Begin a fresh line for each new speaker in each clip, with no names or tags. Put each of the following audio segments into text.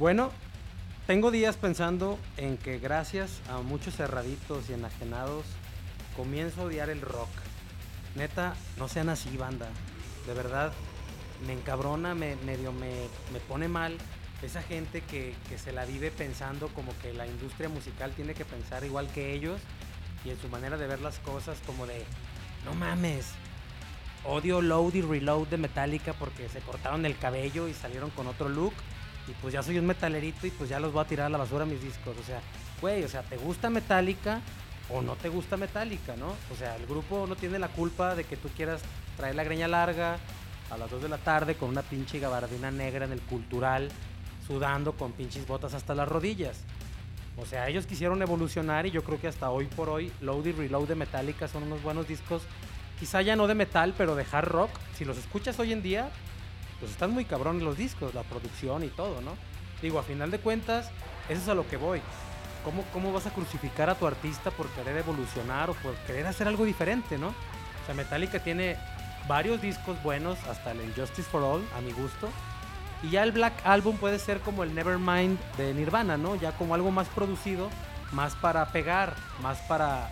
Bueno, tengo días pensando en que gracias a muchos cerraditos y enajenados comienzo a odiar el rock. Neta, no sean así, banda. De verdad, me encabrona, me, medio me, me pone mal esa gente que, que se la vive pensando como que la industria musical tiene que pensar igual que ellos y en su manera de ver las cosas como de, no mames, odio Load y Reload de Metallica porque se cortaron el cabello y salieron con otro look y pues ya soy un metalerito y pues ya los voy a tirar a la basura mis discos. O sea, güey, o sea, ¿te gusta Metallica o no te gusta Metallica, no? O sea, el grupo no tiene la culpa de que tú quieras traer la greña larga a las 2 de la tarde con una pinche gabardina negra en el cultural, sudando con pinches botas hasta las rodillas. O sea, ellos quisieron evolucionar y yo creo que hasta hoy por hoy Load y Reload de Metallica son unos buenos discos. Quizá ya no de metal, pero de hard rock. Si los escuchas hoy en día, pues están muy cabrones los discos, la producción y todo, ¿no? Digo, a final de cuentas, eso es a lo que voy. ¿Cómo, ¿Cómo vas a crucificar a tu artista por querer evolucionar o por querer hacer algo diferente, ¿no? O sea, Metallica tiene varios discos buenos, hasta el Justice for All, a mi gusto. Y ya el Black Album puede ser como el Nevermind de Nirvana, ¿no? Ya como algo más producido, más para pegar, más para,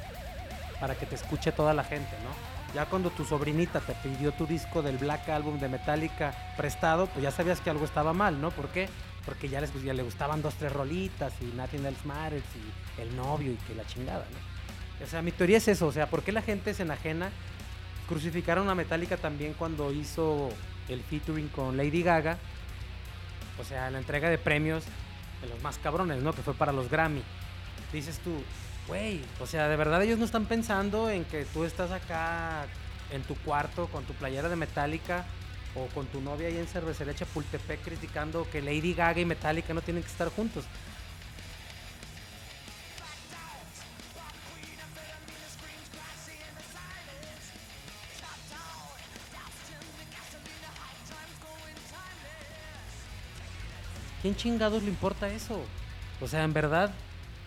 para que te escuche toda la gente, ¿no? Ya cuando tu sobrinita te pidió tu disco del Black Album de Metallica prestado, pues ya sabías que algo estaba mal, ¿no? ¿Por qué? Porque ya, les, ya le gustaban dos, tres rolitas y Nothing Else Matters y el novio y que la chingada, ¿no? O sea, mi teoría es eso, o sea, ¿por qué la gente se enajena? Crucificaron a Metallica también cuando hizo el featuring con Lady Gaga, o sea, la entrega de premios de los más cabrones, ¿no? Que fue para los Grammy. Dices tú, güey, o sea, de verdad ellos no están pensando en que tú estás acá en tu cuarto con tu playera de Metallica o con tu novia ahí en cervecería Chapultepec criticando que Lady Gaga y Metallica no tienen que estar juntos. ¿Quién chingados le importa eso? O sea, en verdad,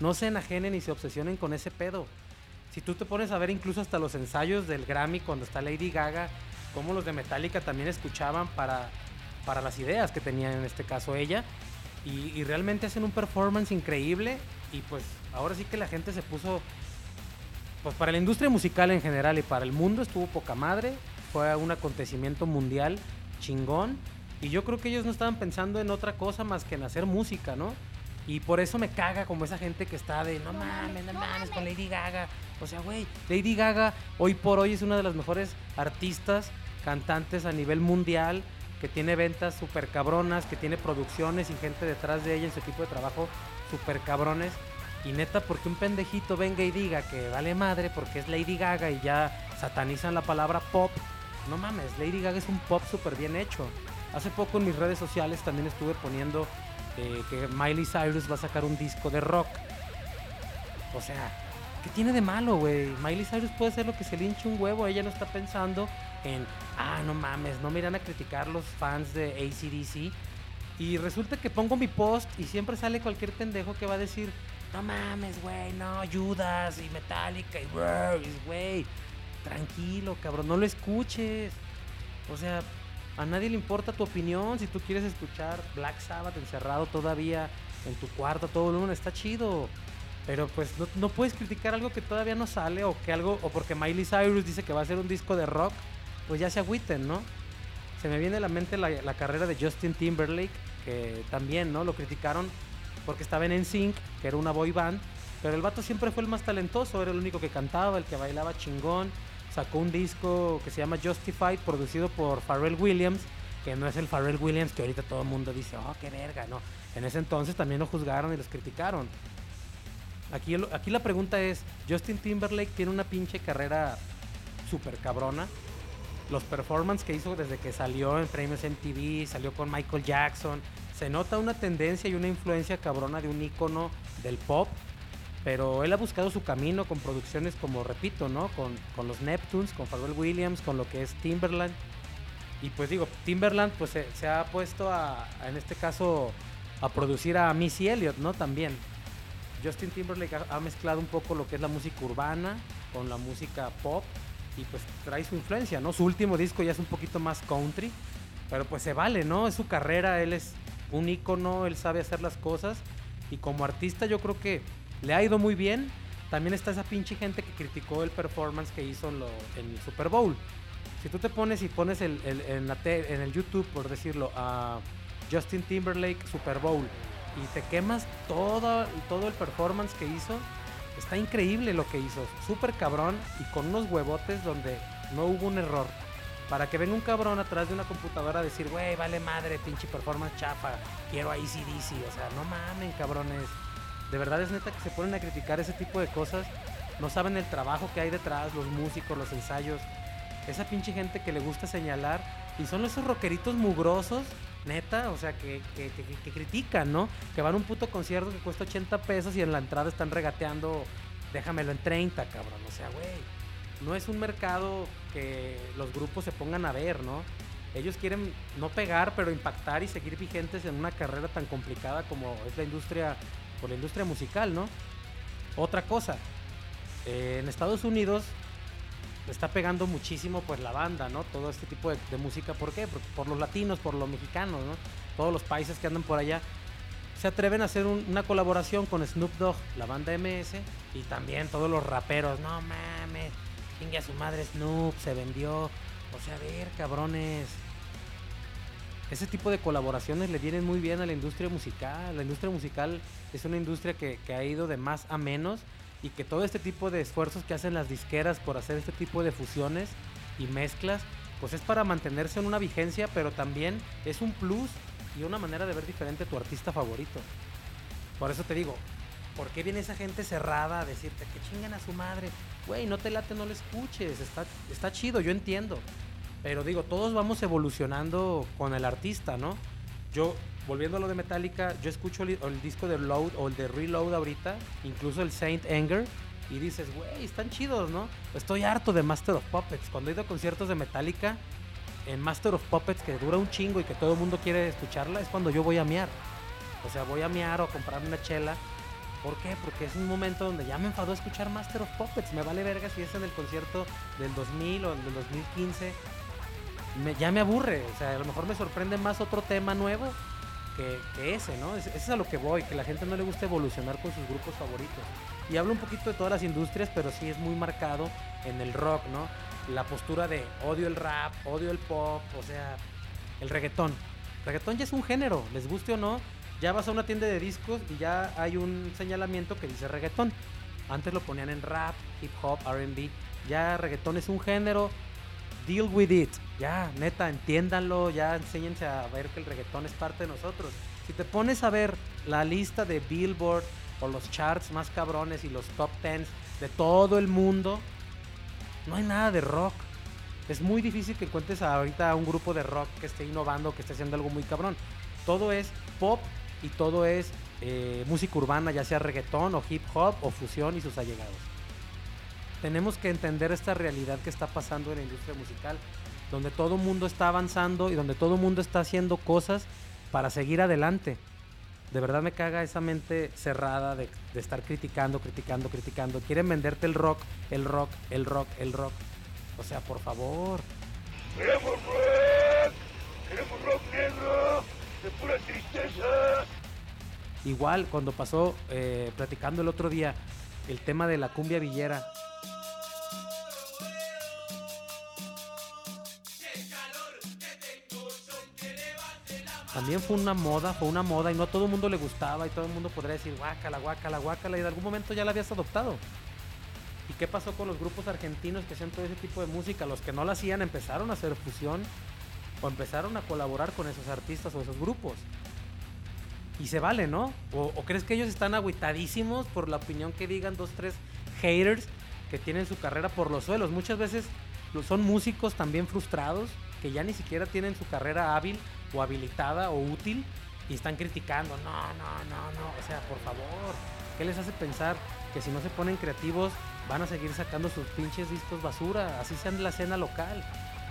no se enajenen y se obsesionen con ese pedo. Si tú te pones a ver incluso hasta los ensayos del Grammy cuando está Lady Gaga, como los de Metallica también escuchaban para, para las ideas que tenía en este caso ella. Y, y realmente hacen un performance increíble y pues ahora sí que la gente se puso, pues para la industria musical en general y para el mundo estuvo poca madre, fue un acontecimiento mundial chingón y yo creo que ellos no estaban pensando en otra cosa más que en hacer música, ¿no? Y por eso me caga como esa gente que está de no mames, no mames con Lady Gaga. O sea, güey, Lady Gaga hoy por hoy es una de las mejores artistas, cantantes a nivel mundial, que tiene ventas súper cabronas, que tiene producciones y gente detrás de ella en su equipo de trabajo súper cabrones. Y neta, porque un pendejito venga y diga que vale madre porque es Lady Gaga y ya satanizan la palabra pop. No mames, Lady Gaga es un pop súper bien hecho. Hace poco en mis redes sociales también estuve poniendo que Miley Cyrus va a sacar un disco de rock. O sea, ¿qué tiene de malo, güey? Miley Cyrus puede hacer lo que se le hinche un huevo. Ella no está pensando en, ah, no mames, no me irán a criticar los fans de ACDC. Y resulta que pongo mi post y siempre sale cualquier pendejo que va a decir, no mames, güey, no, Judas y Metallica y güey, tranquilo, cabrón, no lo escuches. O sea, a nadie le importa tu opinión. Si tú quieres escuchar Black Sabbath encerrado todavía en tu cuarto todo el mundo, está chido. Pero pues no, puedes criticar algo que todavía no sale o que algo, o porque Miley Cyrus dice que va a ser un disco de rock, pues ya se agüiten, ¿no? Se me viene a la mente la, carrera de Justin Timberlake, que también, ¿no? Lo criticaron porque estaba en NSYNC, que era una boy band, pero el vato siempre fue el más talentoso, era el único que cantaba, el que bailaba chingón, sacó un disco que se llama Justified, producido por Pharrell Williams, que no es el Pharrell Williams que ahorita todo el mundo dice, oh, qué verga, no. En ese entonces también lo juzgaron y los criticaron. Aquí, aquí la pregunta es, Justin Timberlake tiene una pinche carrera súper cabrona. Los performances que hizo desde que salió en premios MTV, salió con Michael Jackson, se nota una tendencia y una influencia cabrona de un ícono del pop pero él ha buscado su camino con producciones como, repito, ¿no? Con, con los Neptunes, con Pharrell Williams, con lo que es Timberland. Y pues digo, Timberland pues se, ha puesto a, en este caso, a producir a Missy Elliott, ¿no? También. Justin Timberlake ha, mezclado un poco lo que es la música urbana con la música pop y pues trae su influencia, ¿no? Su último disco ya es un poquito más country, pero pues se vale, ¿no? Es su carrera, él es un ícono, él sabe hacer las cosas. Y como artista yo creo que le ha ido muy bien. También está esa pinche gente que criticó el performance que hizo en, el Super Bowl. Si tú te pones y pones el, en, el YouTube, por decirlo, a Justin Timberlake Super Bowl y te quemas todo, todo el performance que hizo, está increíble lo que hizo. Súper cabrón y con unos huevotes donde no hubo un error. Para que venga un cabrón atrás de una computadora a decir, güey, vale madre, pinche performance chafa, quiero ahí CDC. O sea, no mamen, cabrones. De verdad es neta que se ponen a criticar ese tipo de cosas. No saben el trabajo que hay detrás, los músicos, los ensayos. Esa pinche gente que le gusta señalar. Y son esos rockeritos mugrosos, neta, o sea, que, que, critican, ¿no? Que van a un puto concierto que cuesta 80 pesos y en la entrada están regateando, déjamelo en 30, cabrón. O sea, güey no es un mercado que los grupos se pongan a ver, ¿no? Ellos quieren no pegar, pero impactar y seguir vigentes en una carrera tan complicada como es la industria, por la industria musical, ¿no? Otra cosa, eh, en Estados Unidos está pegando muchísimo pues la banda, ¿no? Todo este tipo de, música, ¿por qué? Por, por los latinos, por los mexicanos, ¿no? Todos los países que andan por allá se atreven a hacer un- una colaboración con Snoop Dogg, la banda MS, y también todos los raperos, no mames, chingue a su madre Snoop, se vendió. O sea, a ver, cabrones. Ese tipo de colaboraciones le vienen muy bien a la industria musical. La industria musical es una industria que, ha ido de más a menos y que todo este tipo de esfuerzos que hacen las disqueras por hacer este tipo de fusiones y mezclas, pues es para mantenerse en una vigencia, pero también es un plus y una manera de ver diferente a tu artista favorito. Por eso te digo, ¿por qué viene esa gente cerrada a decirte que chingan a su madre? Güey, no te late, no le escuches, está, está chido, yo entiendo. Pero digo, todos vamos evolucionando con el artista, ¿no? Yo, volviendo a lo de Metallica, yo escucho el, disco de Load o el de Reload ahorita, incluso el Saint Anger, y dices, güey, están chidos, ¿no? Estoy harto de Master of Puppets. Cuando he ido a conciertos de Metallica, en Master of Puppets, que dura un chingo y que todo el mundo quiere escucharla, es cuando yo voy a miar. O sea, voy a miar o a comprarme una chela. ¿Por qué? Porque es un momento donde ya me enfadó escuchar Master of Puppets. Me vale verga si es en el concierto del 2000 o del 2015. Ya me aburre. O sea, a lo mejor me sorprende más otro tema nuevo que, ese, ¿no? Es, ese es a lo que voy, que la gente no le gusta evolucionar con sus grupos favoritos. Y hablo un poquito de todas las industrias, pero sí es muy marcado en el rock, ¿no? La postura de odio el rap, odio el pop, o sea, el reggaetón. Reggaetón ya es un género, les guste o no. Ya vas a una tienda de discos y ya hay un señalamiento que dice reggaetón. Antes lo ponían en rap, hip hop, RB. Ya reggaetón es un género. Deal with it. Ya, neta, entiéndanlo. Ya enséñense a ver que el reggaetón es parte de nosotros. Si te pones a ver la lista de Billboard o los charts más cabrones y los top 10 de todo el mundo, no hay nada de rock. Es muy difícil que encuentres ahorita a un grupo de rock que esté innovando, que esté haciendo algo muy cabrón. Todo es pop y todo es eh, música urbana, ya sea reggaetón o hip hop o fusión y sus allegados. Tenemos que entender esta realidad que está pasando en la industria musical, donde todo el mundo está avanzando y donde todo el mundo está haciendo cosas para seguir adelante. De verdad me caga esa mente cerrada de, de estar criticando, criticando, criticando. Quieren venderte el rock, el rock, el rock, el rock. O sea, por favor.
Queremos rock, queremos rock negro, de pura tristeza.
Igual cuando pasó, eh, platicando el otro día, el tema de la cumbia villera. También fue una moda, fue una moda y no a todo el mundo le gustaba y todo el mundo podría decir guácala, guácala, guácala y en algún momento ya la habías adoptado. ¿Y qué pasó con los grupos argentinos que hacían todo ese tipo de música? Los que no la hacían empezaron a hacer fusión o empezaron a colaborar con esos artistas o esos grupos. Y se vale, ¿no? ¿O, o crees que ellos están agüitadísimos por la opinión que digan dos, tres haters que tienen su carrera por los suelos? Muchas veces son músicos también frustrados que ya ni siquiera tienen su carrera hábil o habilitada o útil y están criticando. No, no, no, no. O sea, por favor, ¿qué les hace pensar que si no se ponen creativos van a seguir sacando sus pinches discos basura? Así sean de la escena local.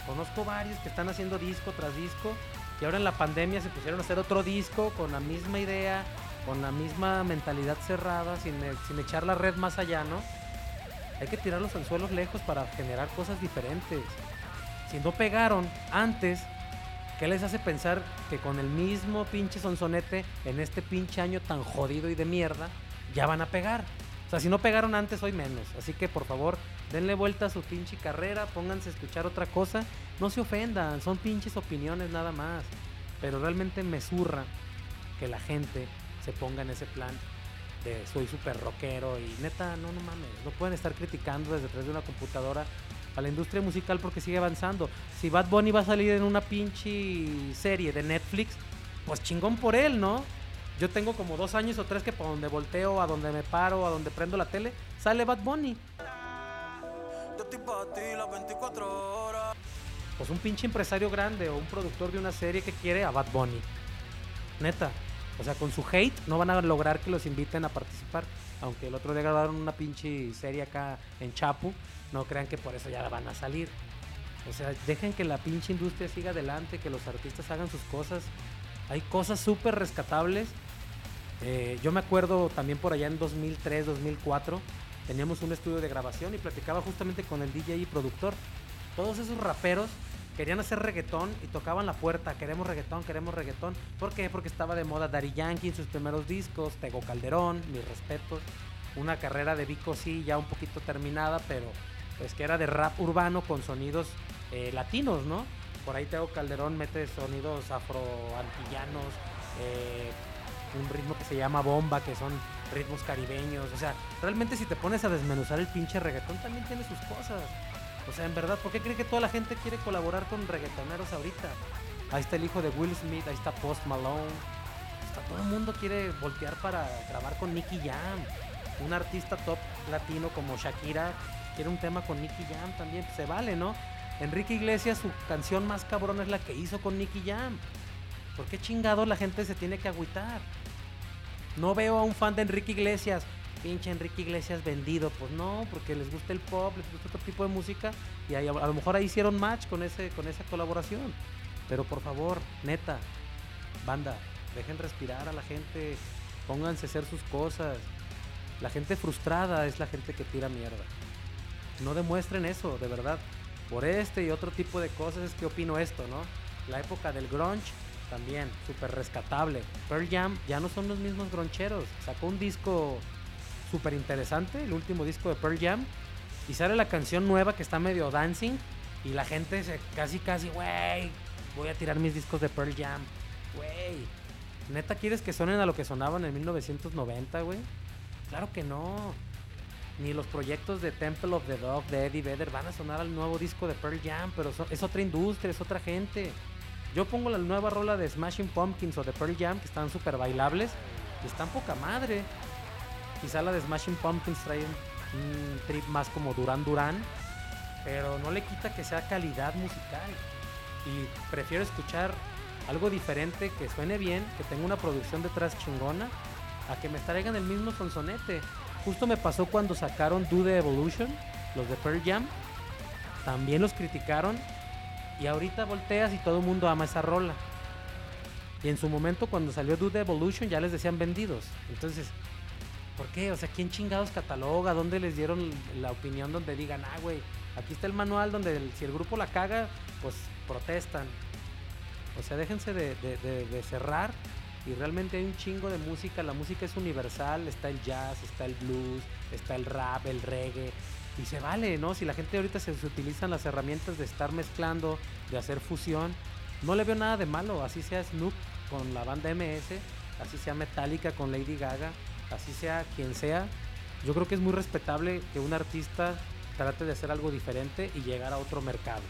Conozco varios que están haciendo disco tras disco y ahora en la pandemia se pusieron a hacer otro disco con la misma idea, con la misma mentalidad cerrada, sin, e- sin echar la red más allá, ¿no? Hay que tirar los anzuelos lejos para generar cosas diferentes. Si no pegaron antes, ¿Qué les hace pensar que con el mismo pinche sonsonete en este pinche año tan jodido y de mierda ya van a pegar? O sea, si no pegaron antes, hoy menos. Así que por favor, denle vuelta a su pinche carrera, pónganse a escuchar otra cosa. No se ofendan, son pinches opiniones nada más. Pero realmente me zurra que la gente se ponga en ese plan de soy súper rockero y neta, no, no mames, no pueden estar criticando desde detrás de una computadora a la industria musical porque sigue avanzando. Si Bad Bunny va a salir en una pinche serie de Netflix, pues chingón por él, ¿no? Yo tengo como dos años o tres que por donde volteo, a donde me paro, a donde prendo la tele, sale Bad Bunny. Pues un pinche empresario grande o un productor de una serie que quiere a Bad Bunny. Neta. O sea, con su hate no van a lograr que los inviten a participar. Aunque el otro día grabaron una pinche serie acá en Chapu no crean que por eso ya van a salir. O sea, dejen que la pinche industria siga adelante, que los artistas hagan sus cosas. Hay cosas súper rescatables. Eh, yo me acuerdo también por allá en 2003, 2004, teníamos un estudio de grabación y platicaba justamente con el DJ y productor. Todos esos raperos querían hacer reggaetón y tocaban la puerta, queremos reggaetón, queremos reggaetón. ¿Por qué? Porque estaba de moda Daddy Yankee en sus primeros discos, Tego Calderón, mis respetos. Una carrera de Vico sí, ya un poquito terminada, pero pues que era de rap urbano con sonidos eh, latinos, ¿no? Por ahí Teo Calderón mete sonidos afroantillanos, eh, un ritmo que se llama bomba, que son ritmos caribeños. O sea, realmente si te pones a desmenuzar el pinche reggaetón también tiene sus cosas. O sea, en verdad, ¿por qué cree que toda la gente quiere colaborar con reggaetoneros ahorita? Ahí está el hijo de Will Smith, ahí está Post Malone. Hasta todo el mundo quiere voltear para grabar con Nicky Jam. Un artista top latino como Shakira quiere un tema con Nicky Jam también, pues se vale, ¿no? Enrique Iglesias, su canción más cabrón es la que hizo con Nicky Jam. ¿Por qué chingado la gente se tiene que agüitar? No veo a un fan de Enrique Iglesias, pinche Enrique Iglesias vendido. Pues no, porque les gusta el pop, les gusta otro tipo de música y a lo mejor ahí hicieron match con, ese, con esa colaboración. Pero por favor, neta, banda, dejen respirar a la gente, pónganse a hacer sus cosas. La gente frustrada es la gente que tira mierda no demuestren eso, de verdad. Por este y otro tipo de cosas es que opino esto, ¿no? La época del grunge también, súper rescatable. Pearl Jam ya no son los mismos groncheros. Sacó un disco súper interesante, el último disco de Pearl Jam, y sale la canción nueva que está medio dancing, y la gente se casi, casi, güey, voy a tirar mis discos de Pearl Jam, güey. ¿Neta quieres que suenen a lo que sonaban en 1990, güey? Claro que no ni los proyectos de Temple of the Dog de Eddie Vedder van a sonar al nuevo disco de Pearl Jam, pero es otra industria, es otra gente. Yo pongo la nueva rola de Smashing Pumpkins o de Pearl Jam, que están súper bailables, y están poca madre. Quizá la de Smashing Pumpkins trae un, trip más como Duran Duran, pero no le quita que sea calidad musical. Y prefiero escuchar algo diferente, que suene bien, que tenga una producción detrás chingona, a que me traigan el mismo sonsonete. Justo me pasó cuando sacaron Do The Evolution, los de Pearl Jam. También los criticaron. Y ahorita volteas y todo el mundo ama esa rola. Y en su momento cuando salió Do The Evolution ya les decían vendidos. Entonces, ¿por qué? O sea, ¿quién chingados cataloga? ¿Dónde les dieron la opinión donde digan, ah, güey, aquí está el manual donde si el grupo la caga, pues protestan? O sea, déjense de, de cerrar y realmente hay un chingo de música, la música es universal, está el jazz, está el blues, está el rap, el reggae, y se vale, ¿no? Si la gente ahorita se, utilizan las herramientas de estar mezclando, de hacer fusión, no le veo nada de malo, así sea Snoop con la banda MS, así sea Metallica con Lady Gaga, así sea quien sea, yo creo que es muy respetable que un artista trate de hacer algo diferente y llegar a otro mercado.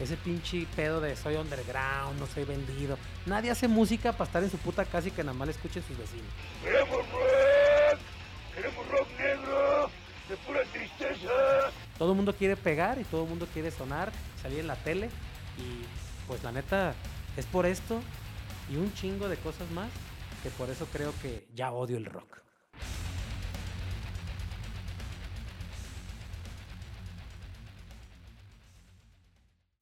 Ese pinche pedo de soy underground, no soy vendido. Nadie hace música para estar en su puta casa y que nada más le escuchen sus vecinos.
Queremos rock, queremos rock negro, de pura tristeza.
Todo el mundo quiere pegar y todo el mundo quiere sonar, salir en la tele. Y pues la neta, es por esto y un chingo de cosas más que por eso creo que ya odio el rock.